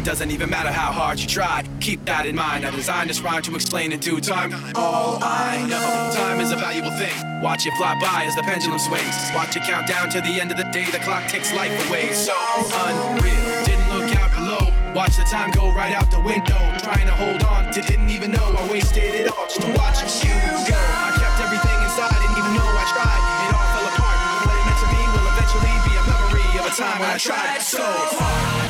It doesn't even matter how hard you try. Keep that in mind. I designed this rhyme to explain in due time. All I know, time is a valuable thing. Watch it fly by as the pendulum swings. Watch it count down to the end of the day. The clock takes life away. So unreal. Didn't look out below. Watch the time go right out the window. Trying to hold on to didn't even know I wasted it all just to watch you go. I kept everything inside, didn't even know I tried. It all fell apart. What it meant to me will eventually be a memory of a time when I tried so hard.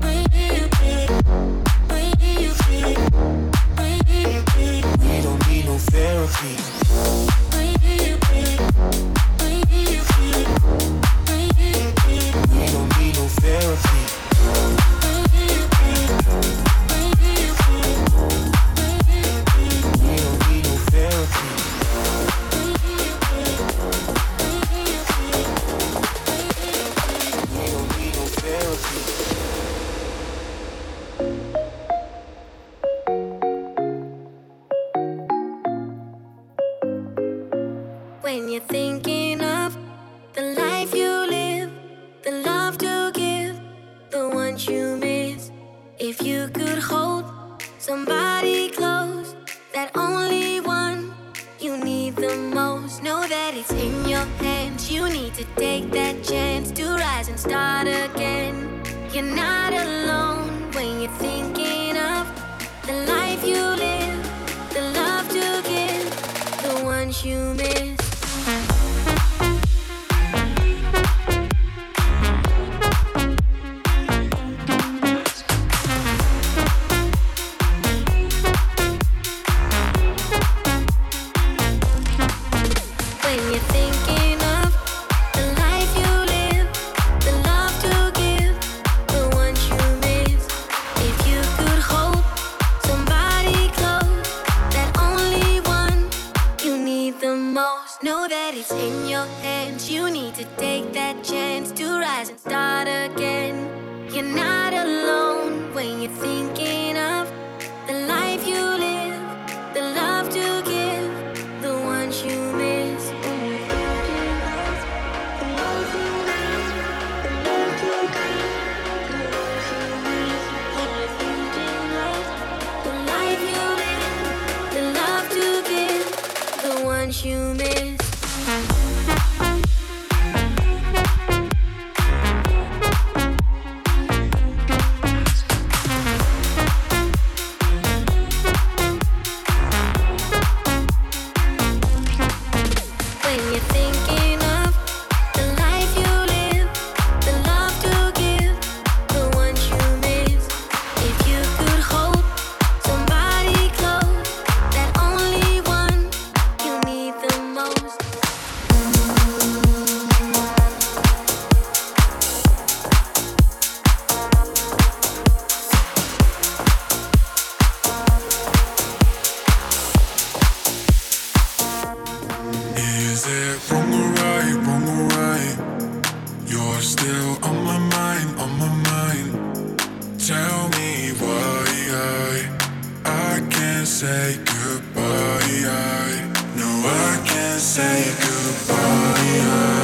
We don't need no therapy. that it's in your hands. You need to take that chance to rise and start again. You're not alone when you're thinking of the life you live, the love to give, the ones you miss. say goodbye. I know I can't say goodbye. I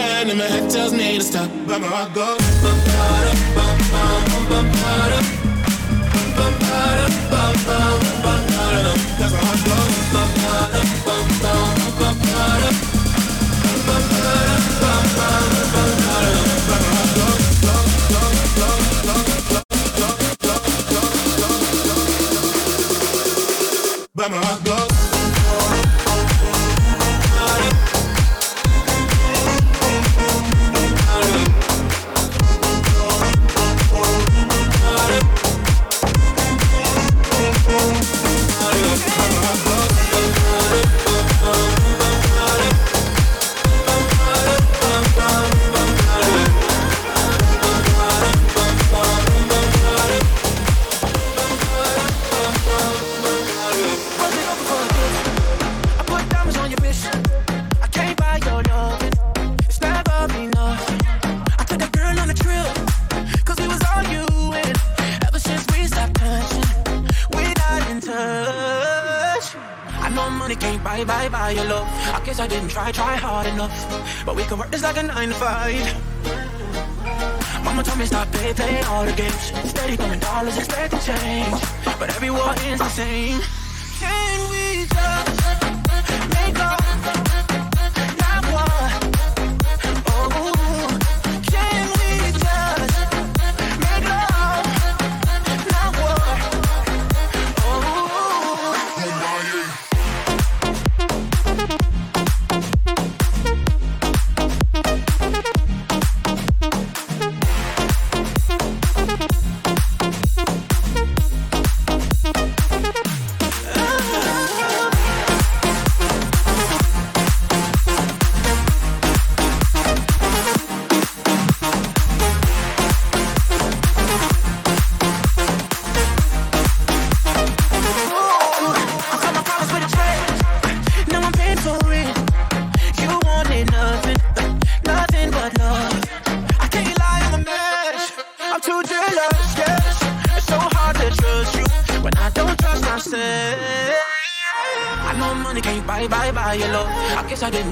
and my head tells me to stop, but my heart goes. Bum, bum, bum, bum. Bum, bum, bum, bum, Bum, Coming expect to change. But every war is the same.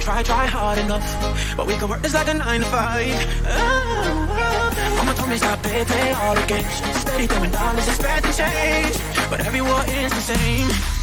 Try, try hard enough. But we can work this like a nine to five. Oh, Mama told me stop, play, play all the games. Steady throwing dollars, expect to change. But every war is the same.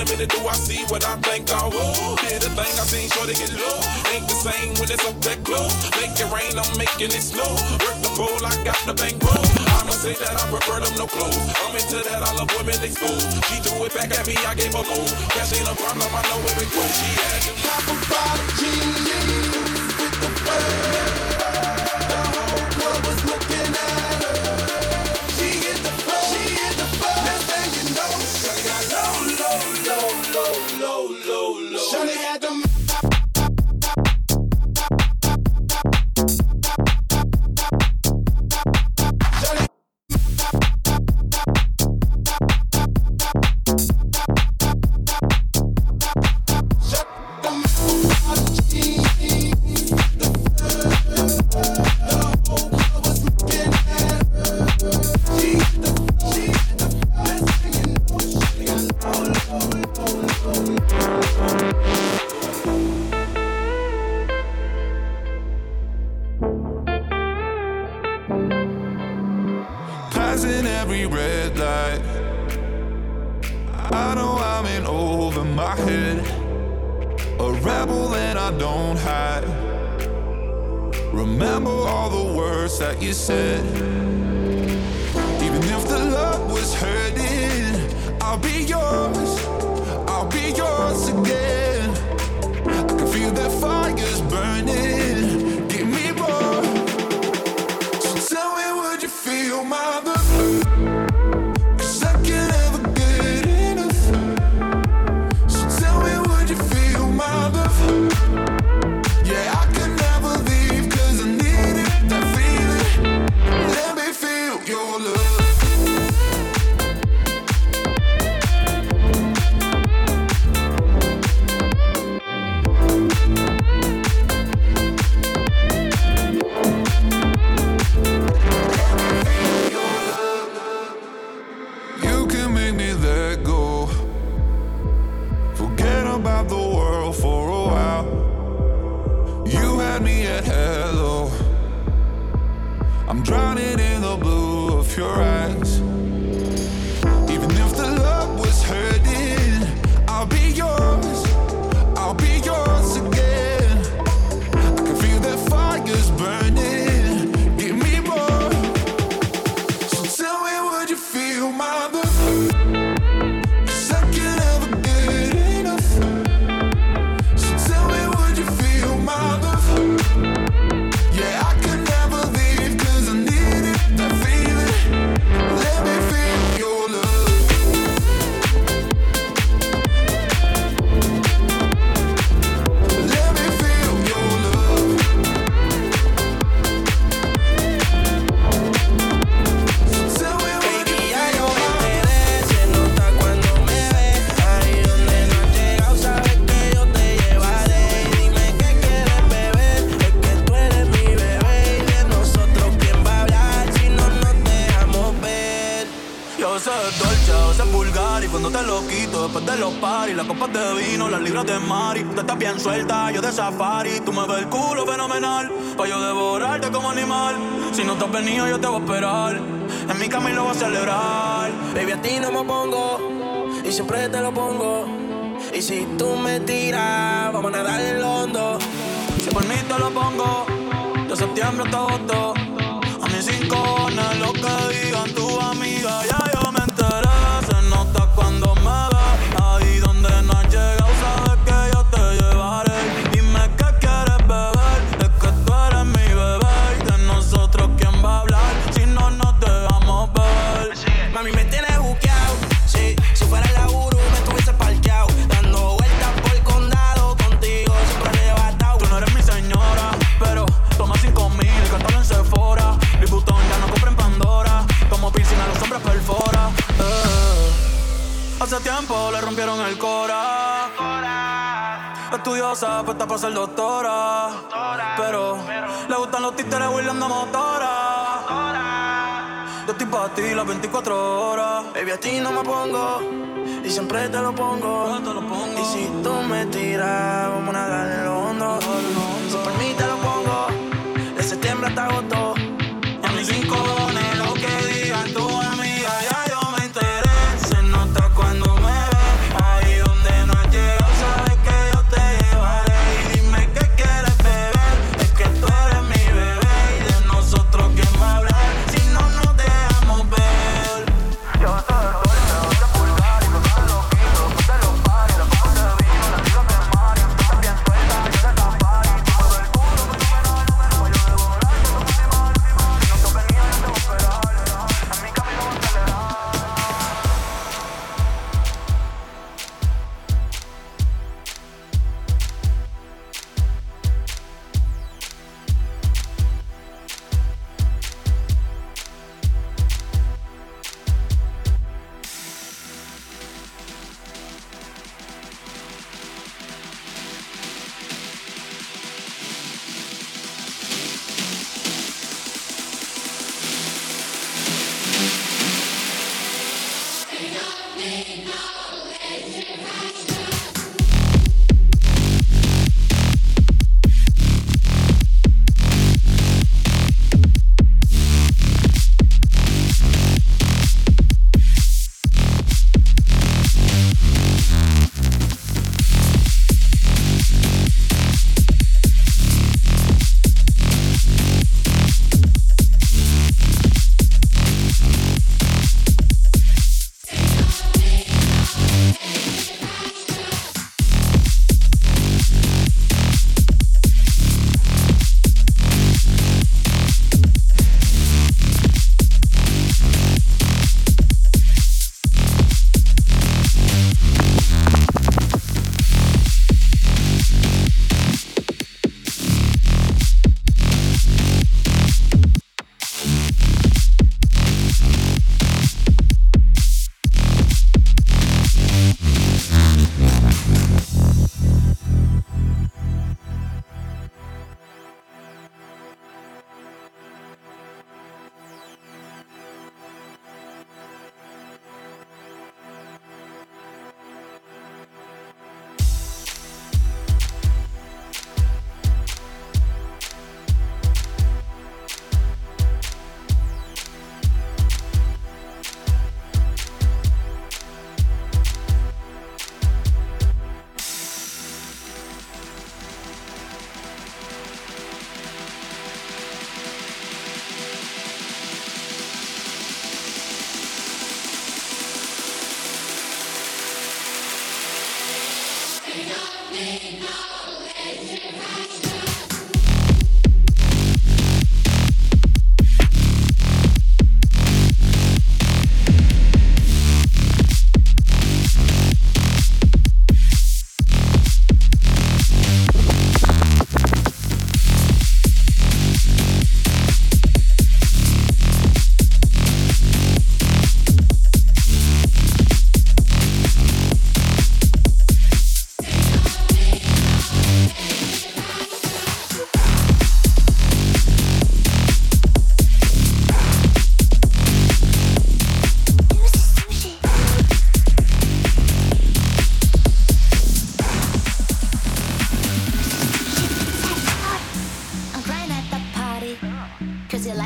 A minute, do I see what I think I will? Did the thing I seen, sure to get low. Ain't the same when it's up that close. Make it rain, I'm making it snow. Work the pole, I got the bankroll. I'ma say that I prefer them no clothes. I'm into that, I love women exposed. She threw it back at me, I gave her more. Cash ain't a problem, I know where it goes. She had to pop a bottle, with the has venido, yo te voy a esperar. En mi camino voy a celebrar. Baby, a ti no me pongo. Y siempre te lo pongo. Y si tú me tiras, vamos a nadar el hondo. Si por mí te lo pongo. De septiembre hasta agosto puesta para ser doctora. pero, le gustan los títeres huirleando motora. motora. Yo estoy para ti las 24 horas. Baby, a ti no me pongo. Y siempre te lo pongo. Y si tú me tiras, vamos a darle en lo hondo. Si por mí te lo pongo. De septiembre hasta agosto. Y a mis cinco lo que digan tú.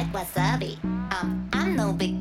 like wasabi. Um, I'm no big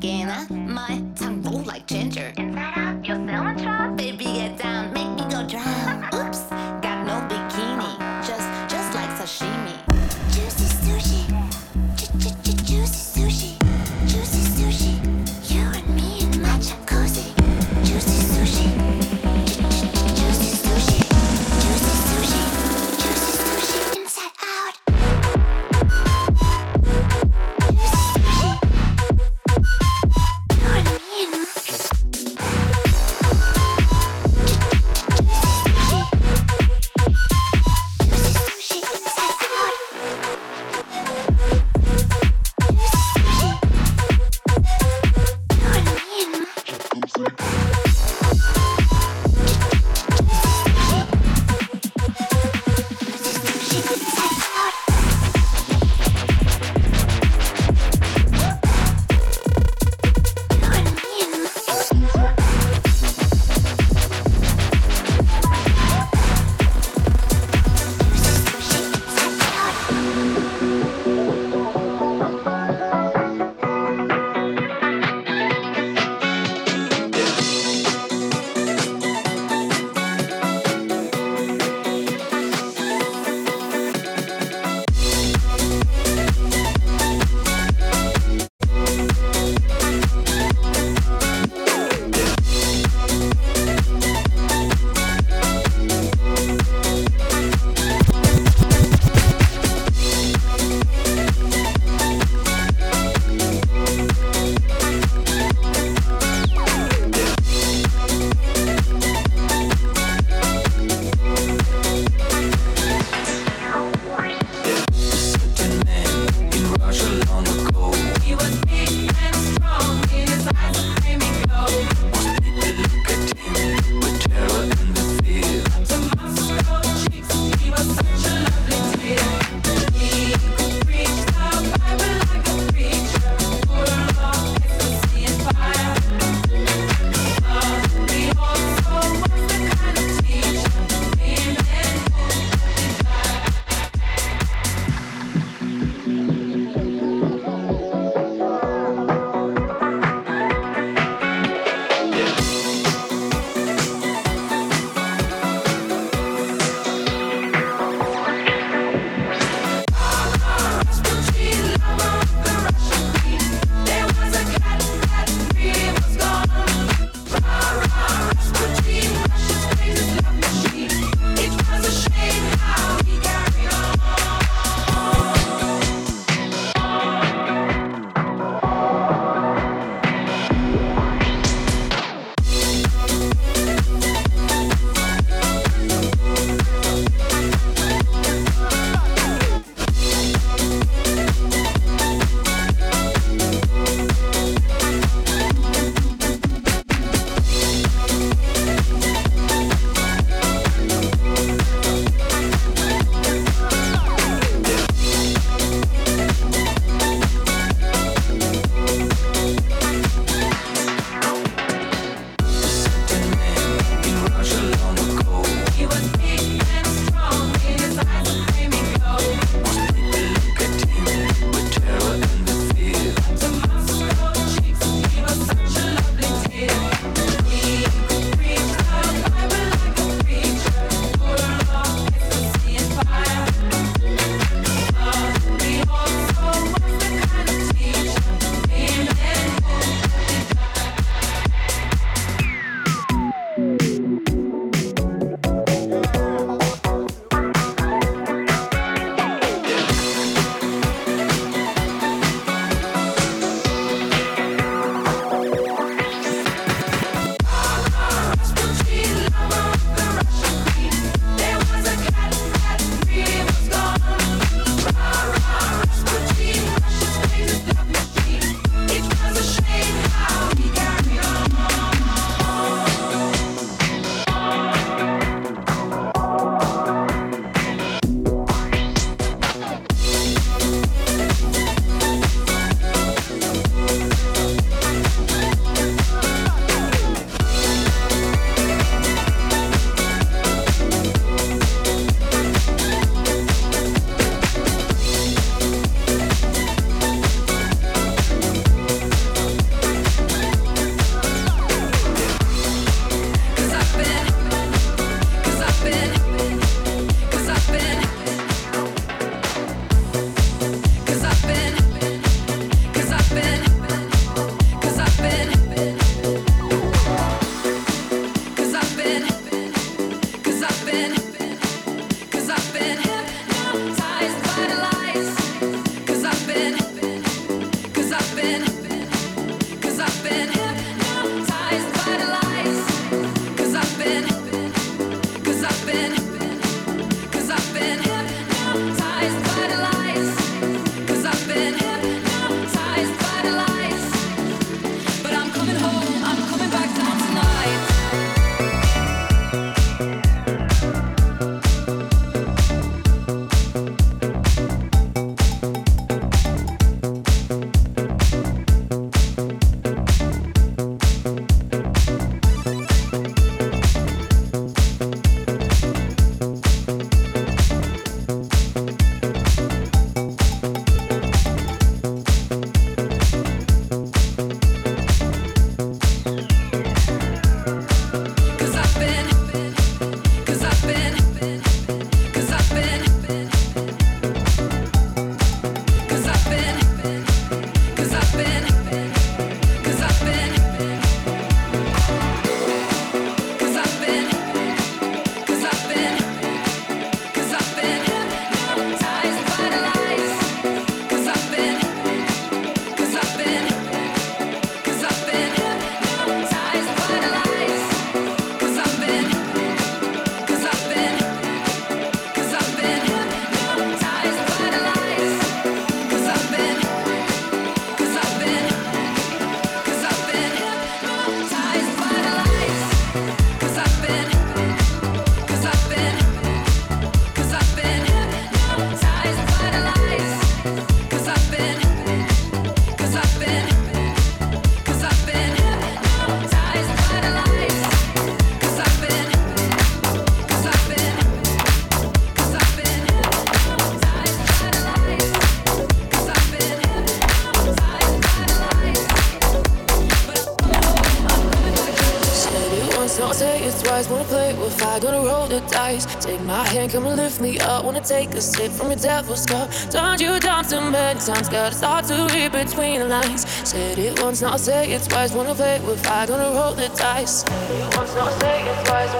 take a sip from your devil's cup. Turned you down too many times, gotta start to read between the lines. Said it once, now say it's wise. Wanna play with fire, gonna roll the dice. Said it once, now say it's wise.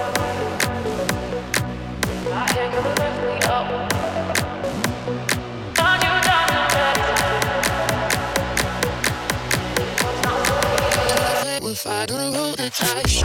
My come and lift me up. Fire, gonna roll the dice.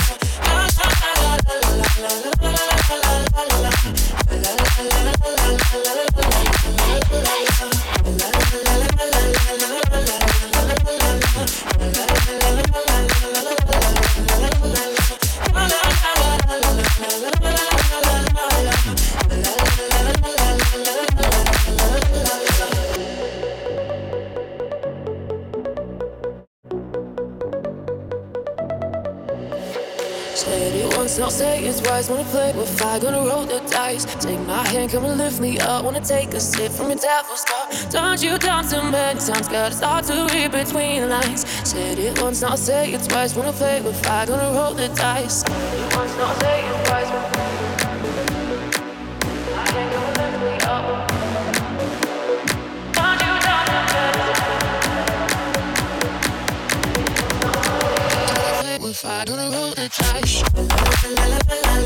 Said it I'll say it's wise. Wanna play with fire, gonna roll the dice. Take my hand, come and lift me up. Wanna take a sip from your devil's cup. Don't you down too many times, gotta start to read between the lines. Said it once, I'll say it twice. Wanna play with fire, gonna roll the dice. It once, say it's If on don't to Josh. La la la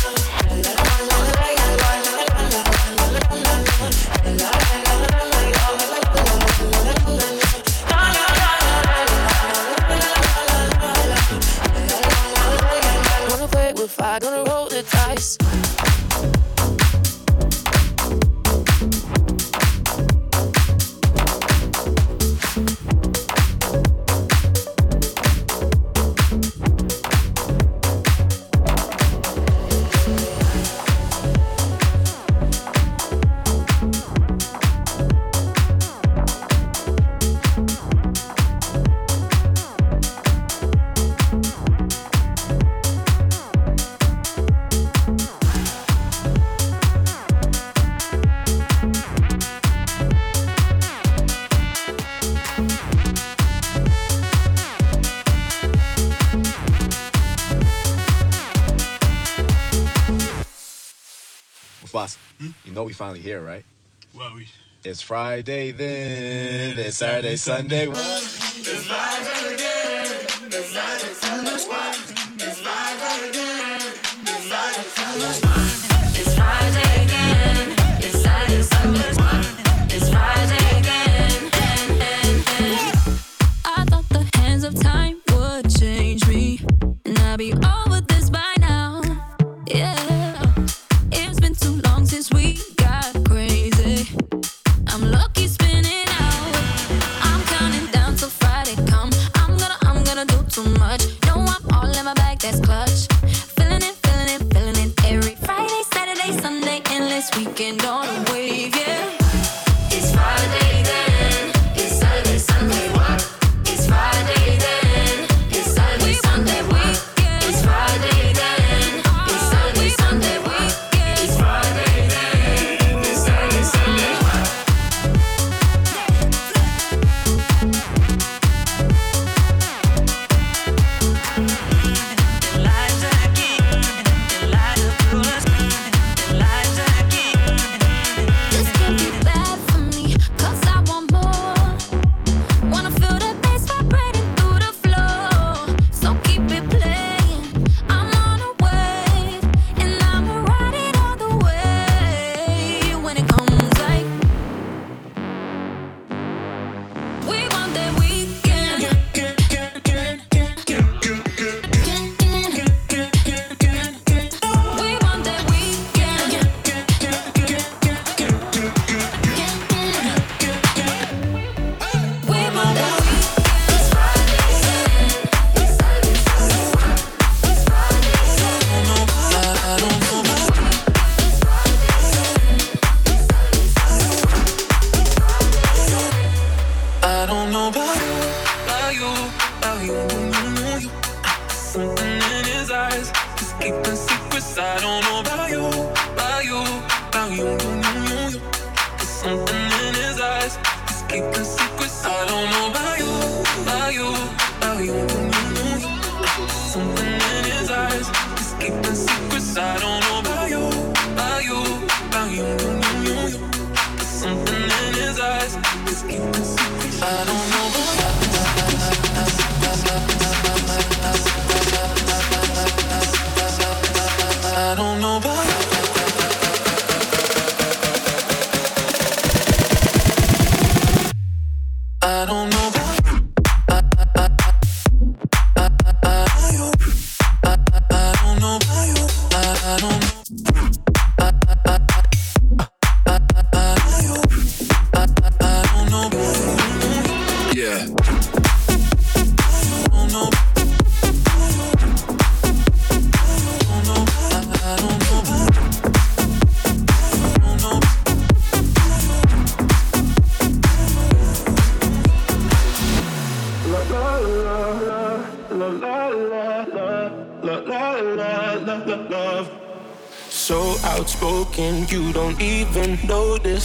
la finally here, right? Well, we. It's Friday then. It's Saturday, Sunday. It's live again. It's live again. It's live again. It's live again.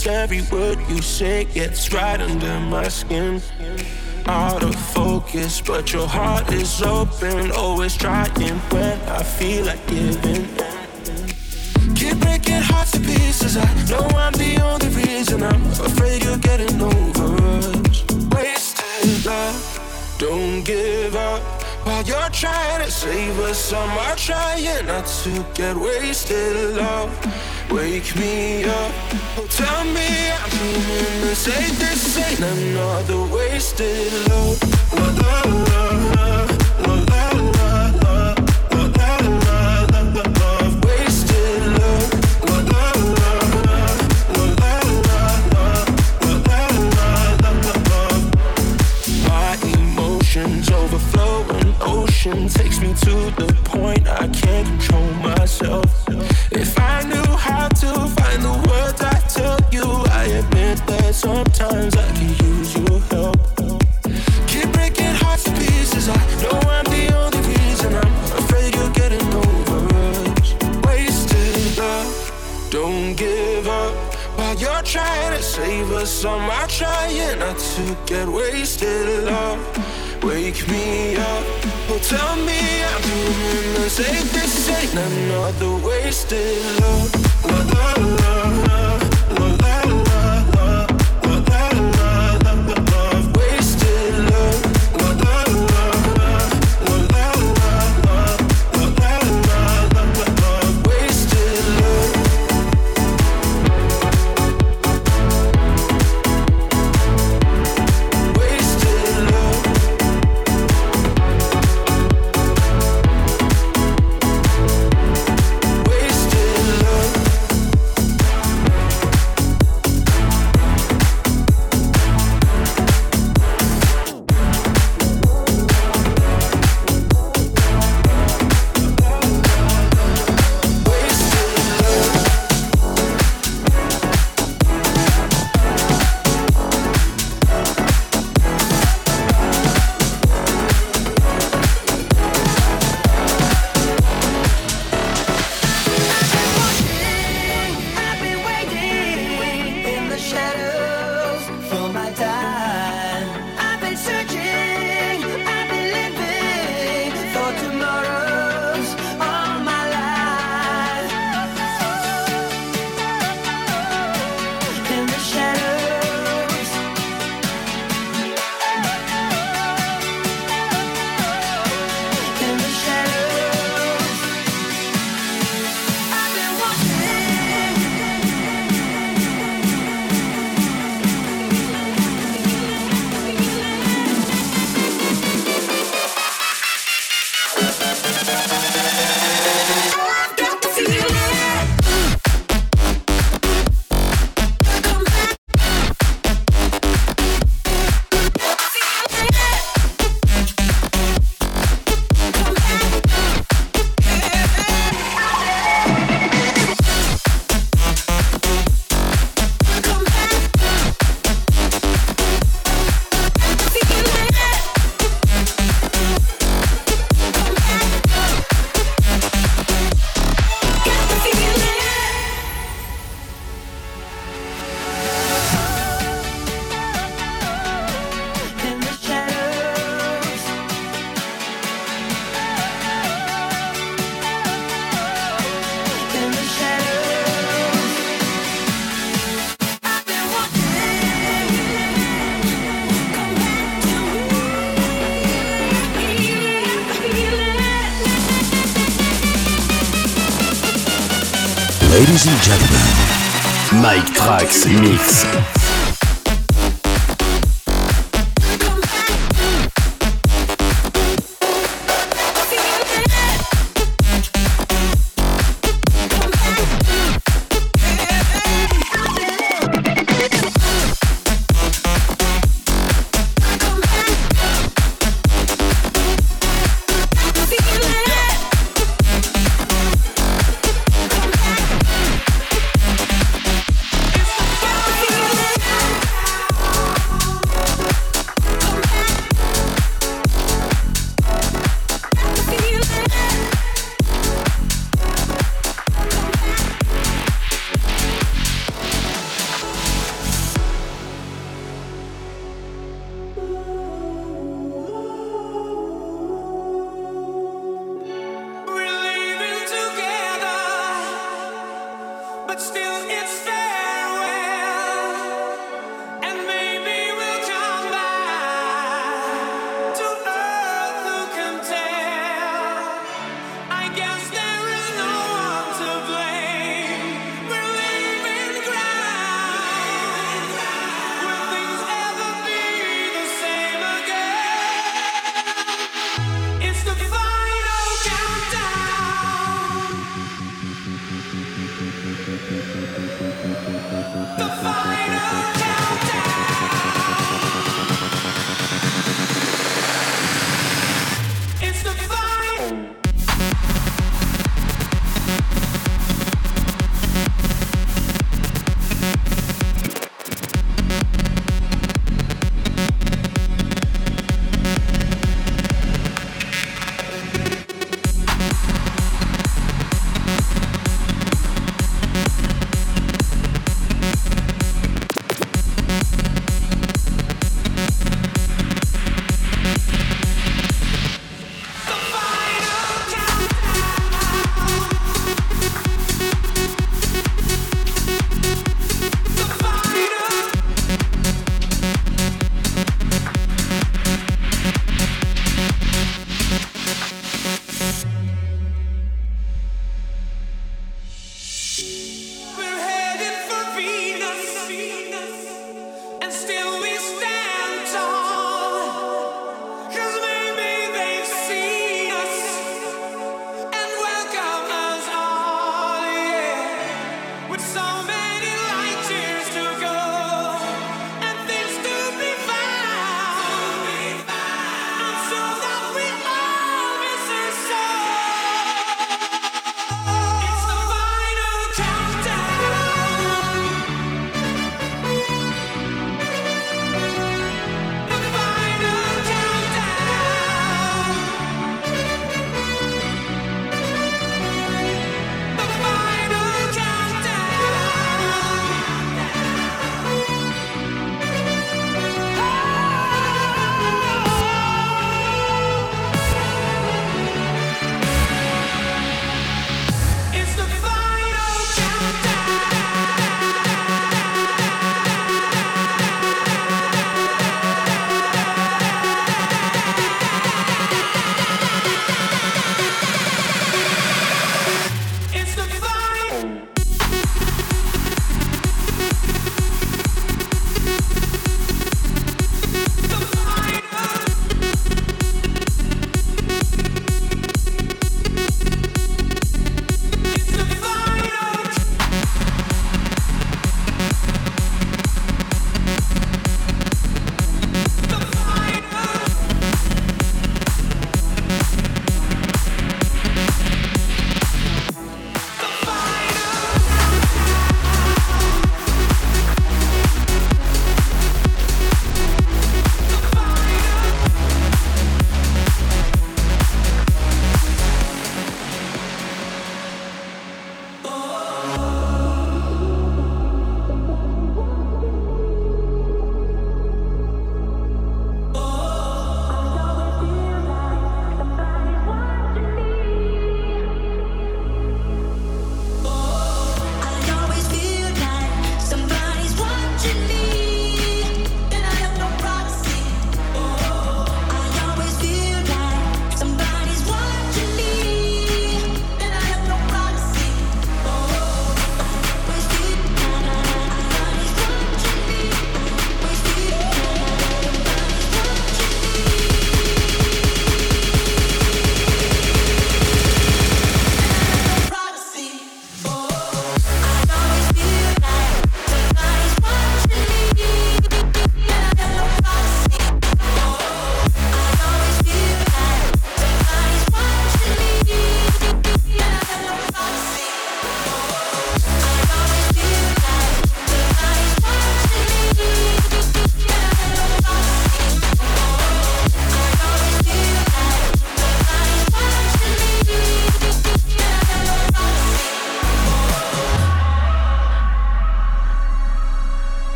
Cause every word you say gets right under my skin. Out of focus, but your heart is open. Always trying when I feel like giving. Keep breaking hearts to pieces. I know I'm the only reason. I'm afraid you're getting over us. Wasted love, don't give up. While you're trying to save us, I'm trying not to get wasted. Love, wake me up. Tell me I'm dreaming this ain't this ain't another wasted love. love, love, love. get wasted, love. Wake me up, oh tell me I'm doing the same. This ain't another wasted love, love, love. Trax Mix.